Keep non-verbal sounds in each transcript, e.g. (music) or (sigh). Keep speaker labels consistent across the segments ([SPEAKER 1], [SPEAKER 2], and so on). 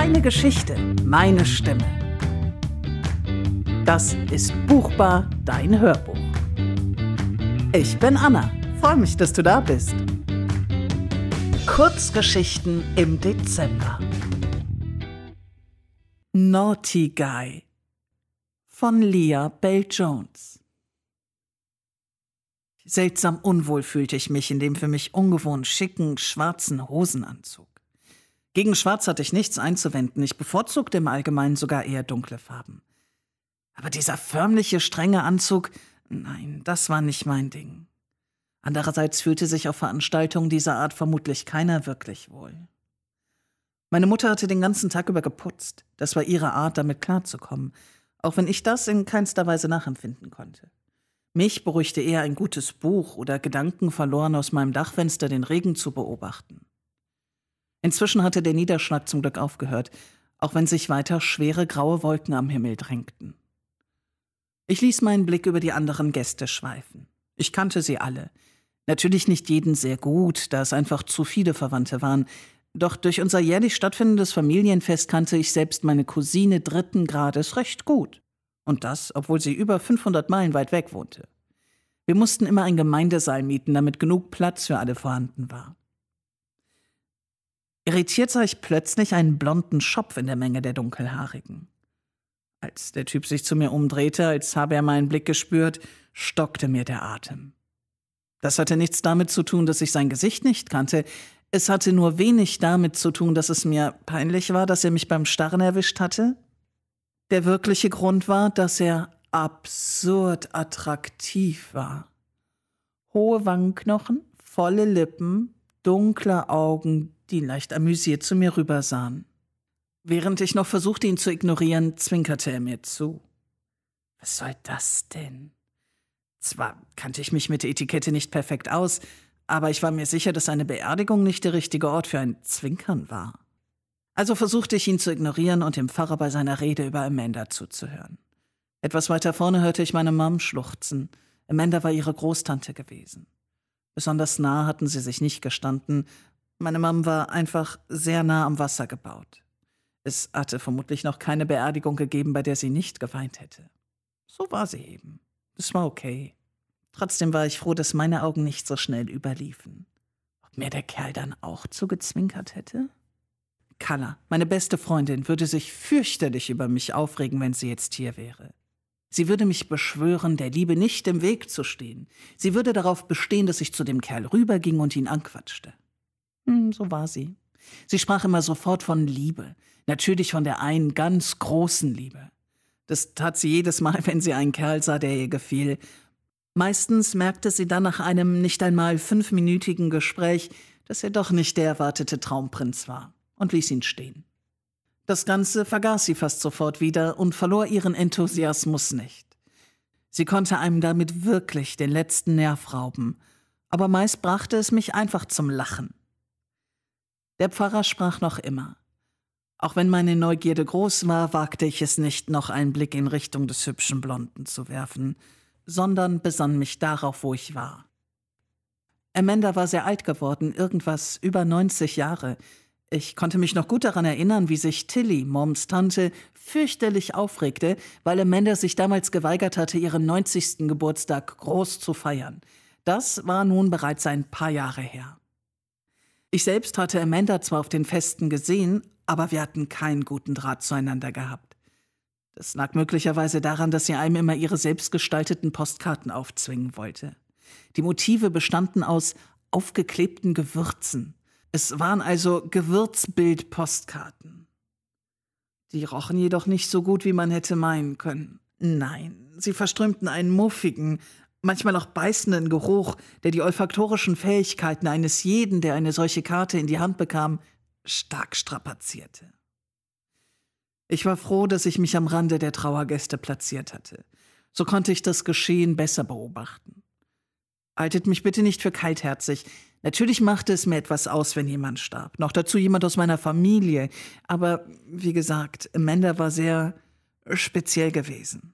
[SPEAKER 1] Deine Geschichte, meine Stimme. Das ist Buchbar, dein Hörbuch. Ich bin Anna. Freue mich, dass du da bist. Kurzgeschichten im Dezember. Naughty Guy von Leah Bell Jones. Seltsam unwohl fühlte ich mich in dem für mich ungewohnt schicken, schwarzen Hosenanzug. Gegen Schwarz hatte ich nichts einzuwenden, ich bevorzugte im Allgemeinen sogar eher dunkle Farben. Aber dieser förmliche, strenge Anzug, nein, das war nicht mein Ding. Andererseits fühlte sich auf Veranstaltungen dieser Art vermutlich keiner wirklich wohl. Meine Mutter hatte den ganzen Tag über geputzt. Das war ihre Art, damit klarzukommen, auch wenn ich das in keinster Weise nachempfinden konnte. Mich beruhigte eher ein gutes Buch oder Gedanken verloren aus meinem Dachfenster den Regen zu beobachten. Inzwischen hatte der Niederschlag zum Glück aufgehört, auch wenn sich weiter schwere graue Wolken am Himmel drängten. Ich ließ meinen Blick über die anderen Gäste schweifen. Ich kannte sie alle. Natürlich nicht jeden sehr gut, da es einfach zu viele Verwandte waren, doch durch unser jährlich stattfindendes Familienfest kannte ich selbst meine Cousine dritten Grades recht gut. Und das, obwohl sie über 500 Meilen weit weg wohnte. Wir mussten immer ein Gemeindesaal mieten, damit genug Platz für alle vorhanden war. Irritiert sah ich plötzlich einen blonden Schopf in der Menge der Dunkelhaarigen. Als der Typ sich zu mir umdrehte, als habe er meinen Blick gespürt, stockte mir der Atem. Das hatte nichts damit zu tun, dass ich sein Gesicht nicht kannte. Es hatte nur wenig damit zu tun, dass es mir peinlich war, dass er mich beim Starren erwischt hatte. Der wirkliche Grund war, dass er absurd attraktiv war. Hohe Wangenknochen, volle Lippen, dunkle Augen, die leicht amüsiert zu mir rübersahen. Während ich noch versuchte, ihn zu ignorieren, zwinkerte er mir zu. Was soll das denn? Zwar kannte ich mich mit der Etikette nicht perfekt aus, aber ich war mir sicher, dass eine Beerdigung nicht der richtige Ort für ein Zwinkern war. Also versuchte ich ihn zu ignorieren und dem Pfarrer bei seiner Rede über Amanda zuzuhören. Etwas weiter vorne hörte ich meine Mom schluchzen. Amanda war ihre Großtante gewesen. Besonders nah hatten sie sich nicht gestanden, meine Mom war einfach sehr nah am Wasser gebaut. Es hatte vermutlich noch keine Beerdigung gegeben, bei der sie nicht geweint hätte. So war sie eben. Es war okay. Trotzdem war ich froh, dass meine Augen nicht so schnell überliefen. Ob mir der Kerl dann auch zugezwinkert hätte? Kalla, meine beste Freundin, würde sich fürchterlich über mich aufregen, wenn sie jetzt hier wäre. Sie würde mich beschwören, der Liebe nicht im Weg zu stehen. Sie würde darauf bestehen, dass ich zu dem Kerl rüberging und ihn anquatschte. Hm, so war sie. Sie sprach immer sofort von Liebe, natürlich von der einen ganz großen Liebe. Das tat sie jedes Mal, wenn sie einen Kerl sah, der ihr gefiel. Meistens merkte sie dann nach einem nicht einmal fünfminütigen Gespräch, dass er doch nicht der erwartete Traumprinz war und ließ ihn stehen. Das Ganze vergaß sie fast sofort wieder und verlor ihren Enthusiasmus nicht. Sie konnte einem damit wirklich den letzten Nerv rauben, aber meist brachte es mich einfach zum Lachen. Der Pfarrer sprach noch immer. Auch wenn meine Neugierde groß war, wagte ich es nicht, noch einen Blick in Richtung des hübschen Blonden zu werfen, sondern besann mich darauf, wo ich war. Amanda war sehr alt geworden, irgendwas über 90 Jahre. Ich konnte mich noch gut daran erinnern, wie sich Tilly, Moms Tante, fürchterlich aufregte, weil Amanda sich damals geweigert hatte, ihren 90. Geburtstag groß zu feiern. Das war nun bereits ein paar Jahre her. Ich selbst hatte Amanda zwar auf den Festen gesehen, aber wir hatten keinen guten Draht zueinander gehabt. Das lag möglicherweise daran, dass sie einem immer ihre selbstgestalteten Postkarten aufzwingen wollte. Die Motive bestanden aus aufgeklebten Gewürzen. Es waren also Gewürzbild-Postkarten. Die rochen jedoch nicht so gut, wie man hätte meinen können. Nein, sie verströmten einen muffigen, manchmal auch beißenden Geruch, der die olfaktorischen Fähigkeiten eines jeden, der eine solche Karte in die Hand bekam, stark strapazierte. Ich war froh, dass ich mich am Rande der Trauergäste platziert hatte. So konnte ich das Geschehen besser beobachten. Haltet mich bitte nicht für kaltherzig. Natürlich machte es mir etwas aus, wenn jemand starb. Noch dazu jemand aus meiner Familie. Aber wie gesagt, Amanda war sehr speziell gewesen.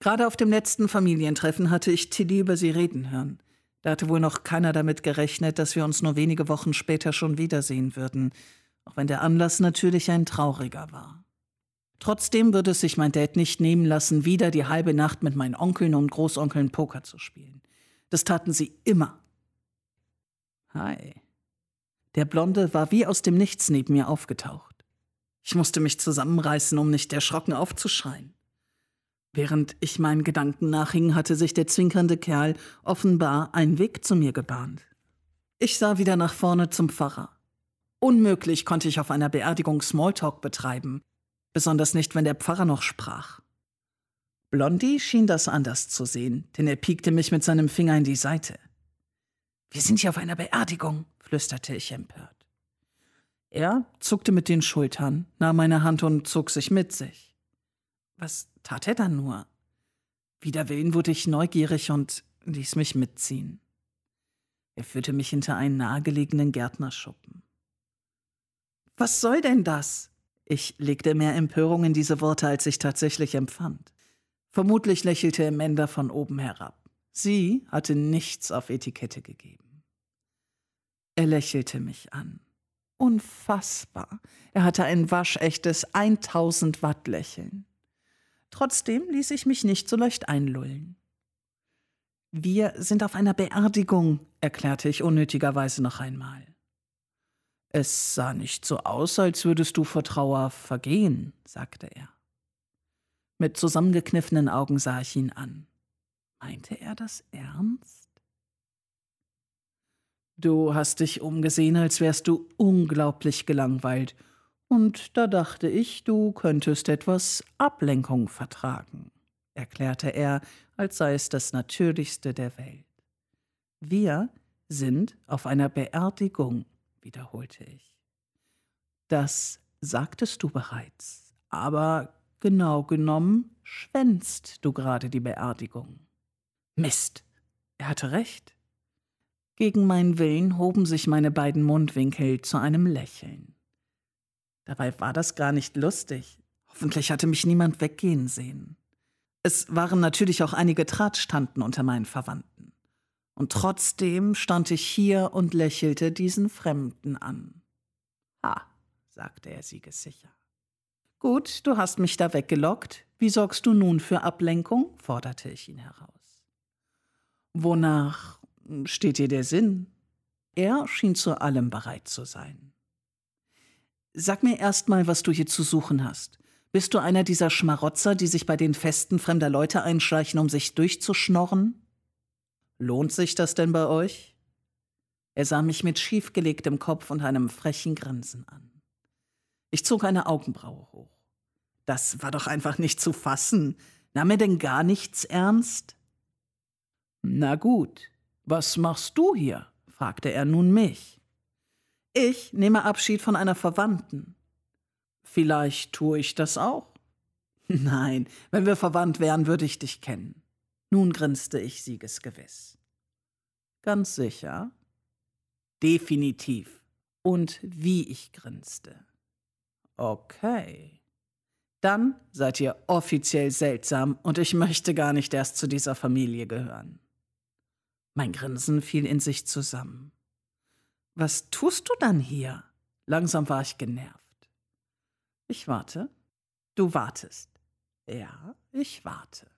[SPEAKER 1] Gerade auf dem letzten Familientreffen hatte ich Tilly über sie reden hören. Da hatte wohl noch keiner damit gerechnet, dass wir uns nur wenige Wochen später schon wiedersehen würden. auch wenn der Anlass natürlich ein trauriger war. Trotzdem würde es sich mein Dad nicht nehmen lassen, wieder die halbe Nacht mit meinen Onkeln und Großonkeln Poker zu spielen. Das taten sie immer. Hi. Der Blonde war wie aus dem Nichts neben mir aufgetaucht. Ich musste mich zusammenreißen, um nicht erschrocken aufzuschreien. Während ich meinen Gedanken nachhing, hatte sich der zwinkernde Kerl offenbar einen Weg zu mir gebahnt. Ich sah wieder nach vorne zum Pfarrer. Unmöglich konnte ich auf einer Beerdigung Smalltalk betreiben, besonders nicht, wenn der Pfarrer noch sprach. Blondie schien das anders zu sehen, denn er piekte mich mit seinem Finger in die Seite. Wir sind hier auf einer Beerdigung, flüsterte ich empört. Er zuckte mit den Schultern, nahm meine Hand und zog sich mit sich. Was tat er dann nur? Wider Willen wurde ich neugierig und ließ mich mitziehen. Er führte mich hinter einen nahegelegenen Gärtnerschuppen. Was soll denn das? Ich legte mehr Empörung in diese Worte, als ich tatsächlich empfand. Vermutlich lächelte Amanda von oben herab. Sie hatte nichts auf Etikette gegeben. Er lächelte mich an. Unfassbar. Er hatte ein waschechtes 1000 Watt Lächeln. Trotzdem ließ ich mich nicht so leicht einlullen. Wir sind auf einer Beerdigung, erklärte ich unnötigerweise noch einmal. Es sah nicht so aus, als würdest du vor Trauer vergehen, sagte er. Mit zusammengekniffenen Augen sah ich ihn an. Meinte er das ernst? Du hast dich umgesehen, als wärst du unglaublich gelangweilt und da dachte ich, du könntest etwas Ablenkung vertragen, erklärte er, als sei es das Natürlichste der Welt. Wir sind auf einer Beerdigung, wiederholte ich. Das sagtest du bereits, aber genau genommen schwänzt du gerade die Beerdigung. Mist, er hatte recht. Gegen meinen Willen hoben sich meine beiden Mundwinkel zu einem Lächeln. Dabei war das gar nicht lustig. Hoffentlich hatte mich niemand weggehen sehen. Es waren natürlich auch einige Drahtstanden unter meinen Verwandten. Und trotzdem stand ich hier und lächelte diesen Fremden an. Ha, sagte er siegessicher. Gut, du hast mich da weggelockt. Wie sorgst du nun für Ablenkung? forderte ich ihn heraus. Wonach steht dir der Sinn? Er schien zu allem bereit zu sein. Sag mir erst mal, was du hier zu suchen hast. Bist du einer dieser Schmarotzer, die sich bei den Festen fremder Leute einschleichen, um sich durchzuschnorren? Lohnt sich das denn bei euch? Er sah mich mit schiefgelegtem Kopf und einem frechen Grinsen an. Ich zog eine Augenbraue hoch. Das war doch einfach nicht zu fassen. Nahm er denn gar nichts ernst? Na gut, was machst du hier? fragte er nun mich. Ich nehme Abschied von einer Verwandten. Vielleicht tue ich das auch. (laughs) Nein, wenn wir verwandt wären, würde ich dich kennen. Nun grinste ich siegesgewiss. Ganz sicher? Definitiv. Und wie ich grinste. Okay. Dann seid ihr offiziell seltsam und ich möchte gar nicht erst zu dieser Familie gehören. Mein Grinsen fiel in sich zusammen. Was tust du dann hier? Langsam war ich genervt. Ich warte. Du wartest. Ja, ich warte.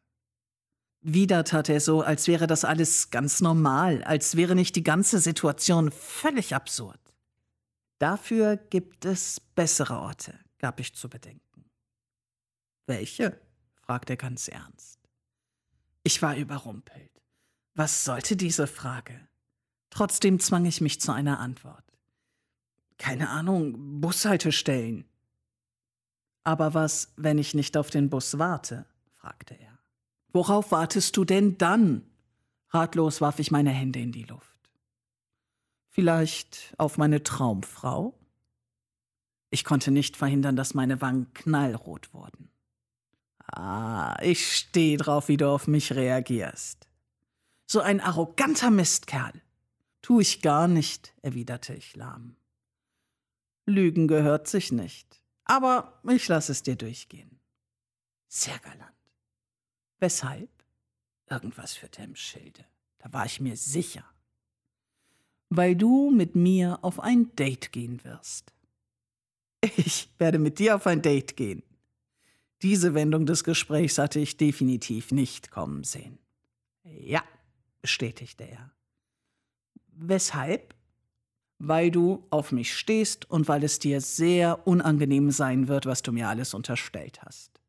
[SPEAKER 1] Wieder tat er so, als wäre das alles ganz normal, als wäre nicht die ganze Situation völlig absurd. Dafür gibt es bessere Orte, gab ich zu bedenken. Welche? fragte er ganz ernst. Ich war überrumpelt. Was sollte diese Frage? Trotzdem zwang ich mich zu einer Antwort. Keine Ahnung, Bushaltestellen. Aber was, wenn ich nicht auf den Bus warte? fragte er. Worauf wartest du denn dann? Ratlos warf ich meine Hände in die Luft. Vielleicht auf meine Traumfrau? Ich konnte nicht verhindern, dass meine Wangen knallrot wurden. Ah, ich stehe drauf, wie du auf mich reagierst. So ein arroganter Mistkerl. Tu ich gar nicht, erwiderte ich lahm. Lügen gehört sich nicht, aber ich lasse es dir durchgehen. Sehr galant. Weshalb? Irgendwas führte im Schilde. Da war ich mir sicher. Weil du mit mir auf ein Date gehen wirst. Ich werde mit dir auf ein Date gehen. Diese Wendung des Gesprächs hatte ich definitiv nicht kommen sehen. Ja, bestätigte er. Weshalb? Weil du auf mich stehst und weil es dir sehr unangenehm sein wird, was du mir alles unterstellt hast.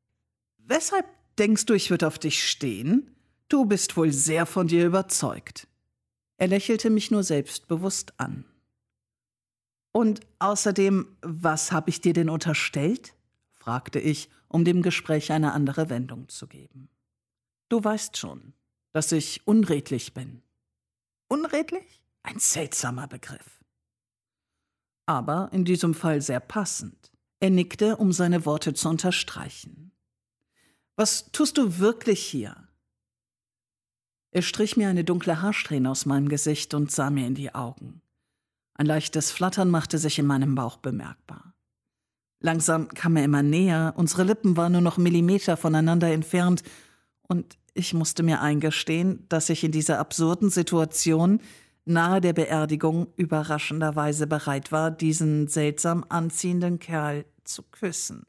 [SPEAKER 1] Weshalb denkst du, ich würde auf dich stehen? Du bist wohl sehr von dir überzeugt. Er lächelte mich nur selbstbewusst an. Und außerdem, was habe ich dir denn unterstellt? fragte ich, um dem Gespräch eine andere Wendung zu geben. Du weißt schon, dass ich unredlich bin. Unredlich? Ein seltsamer Begriff. Aber in diesem Fall sehr passend. Er nickte, um seine Worte zu unterstreichen. Was tust du wirklich hier? Er strich mir eine dunkle Haarsträhne aus meinem Gesicht und sah mir in die Augen. Ein leichtes Flattern machte sich in meinem Bauch bemerkbar. Langsam kam er immer näher, unsere Lippen waren nur noch Millimeter voneinander entfernt, und ich musste mir eingestehen, dass ich in dieser absurden Situation nahe der Beerdigung überraschenderweise bereit war, diesen seltsam anziehenden Kerl zu küssen.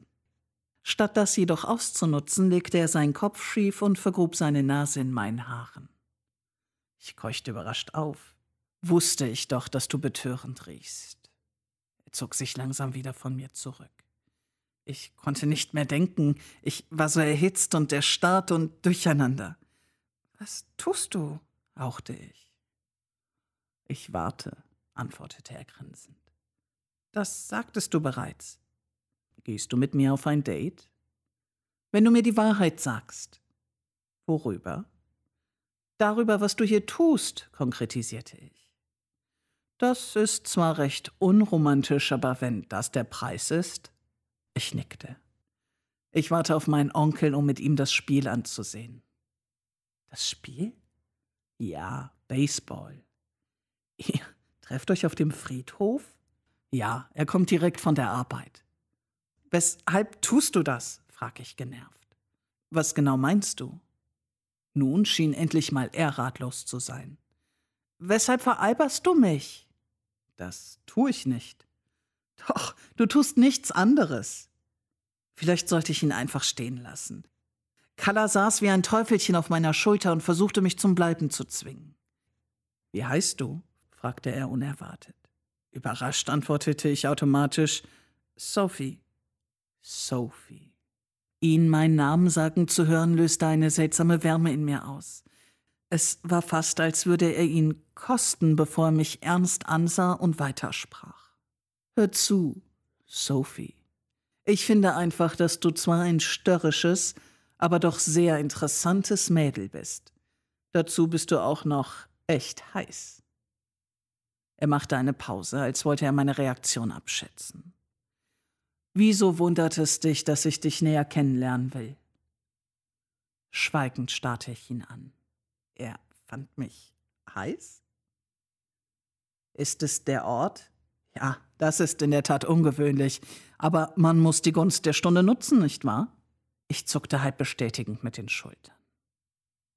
[SPEAKER 1] Statt das jedoch auszunutzen, legte er seinen Kopf schief und vergrub seine Nase in meinen Haaren. Ich keuchte überrascht auf. Wusste ich doch, dass du betörend riechst. Er zog sich langsam wieder von mir zurück. Ich konnte nicht mehr denken, ich war so erhitzt und erstarrt und durcheinander. Was tust du? hauchte ich. Ich warte, antwortete er grinsend. Das sagtest du bereits. Gehst du mit mir auf ein Date? Wenn du mir die Wahrheit sagst. Worüber? Darüber, was du hier tust, konkretisierte ich. Das ist zwar recht unromantisch, aber wenn das der Preis ist. Ich nickte. Ich warte auf meinen Onkel, um mit ihm das Spiel anzusehen. Das Spiel? Ja, Baseball. (laughs) Ihr trefft euch auf dem Friedhof? Ja, er kommt direkt von der Arbeit. Weshalb tust du das? frag ich genervt. Was genau meinst du? Nun schien endlich mal er ratlos zu sein. Weshalb veralberst du mich? Das tu ich nicht. Doch, du tust nichts anderes. Vielleicht sollte ich ihn einfach stehen lassen. Kalla saß wie ein Teufelchen auf meiner Schulter und versuchte mich zum Bleiben zu zwingen. Wie heißt du? fragte er unerwartet. Überrascht antwortete ich automatisch Sophie. Sophie. Ihn meinen Namen sagen zu hören, löste eine seltsame Wärme in mir aus. Es war fast, als würde er ihn kosten, bevor er mich ernst ansah und weitersprach. Hör zu, Sophie. Ich finde einfach, dass du zwar ein störrisches, aber doch sehr interessantes Mädel bist. Dazu bist du auch noch echt heiß. Er machte eine Pause, als wollte er meine Reaktion abschätzen. Wieso wundert es dich, dass ich dich näher kennenlernen will? Schweigend starrte ich ihn an. Er fand mich heiß? Ist es der Ort? Ja, das ist in der Tat ungewöhnlich, aber man muss die Gunst der Stunde nutzen, nicht wahr? Ich zuckte halb bestätigend mit den Schultern.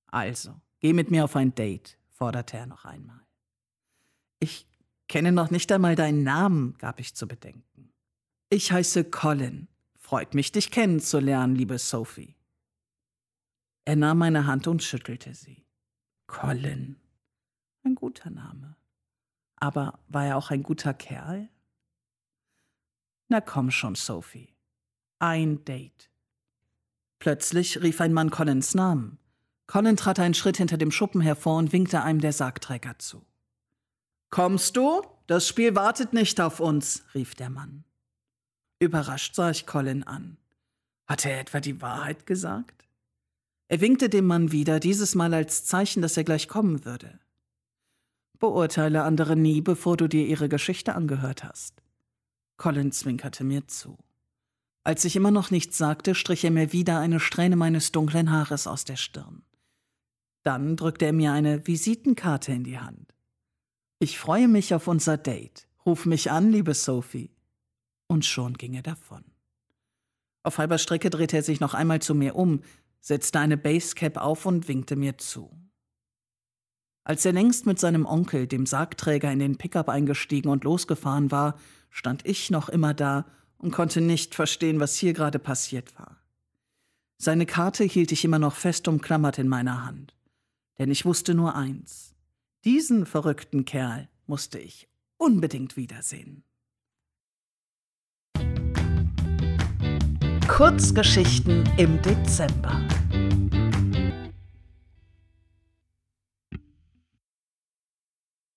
[SPEAKER 1] Also, geh mit mir auf ein Date, forderte er noch einmal. Ich kenne noch nicht einmal deinen Namen, gab ich zu bedenken. Ich heiße Colin. Freut mich, dich kennenzulernen, liebe Sophie. Er nahm meine Hand und schüttelte sie. Colin. Ein guter Name. Aber war er auch ein guter Kerl? Na komm schon, Sophie. Ein Date. Plötzlich rief ein Mann Collins Namen. Colin trat einen Schritt hinter dem Schuppen hervor und winkte einem der Sargträger zu. Kommst du? Das Spiel wartet nicht auf uns, rief der Mann. Überrascht sah ich Colin an. Hatte er etwa die Wahrheit gesagt? Er winkte dem Mann wieder, dieses Mal als Zeichen, dass er gleich kommen würde. Beurteile andere nie, bevor du dir ihre Geschichte angehört hast. Colin zwinkerte mir zu. Als ich immer noch nichts sagte, strich er mir wieder eine Strähne meines dunklen Haares aus der Stirn. Dann drückte er mir eine Visitenkarte in die Hand. Ich freue mich auf unser Date. Ruf mich an, liebe Sophie. Und schon ging er davon. Auf halber Strecke drehte er sich noch einmal zu mir um, setzte eine Basecap auf und winkte mir zu. Als er längst mit seinem Onkel, dem Sargträger, in den Pickup eingestiegen und losgefahren war, stand ich noch immer da und konnte nicht verstehen, was hier gerade passiert war. Seine Karte hielt ich immer noch fest umklammert in meiner Hand, denn ich wusste nur eins. Diesen verrückten Kerl musste ich unbedingt wiedersehen.
[SPEAKER 2] Kurzgeschichten im Dezember.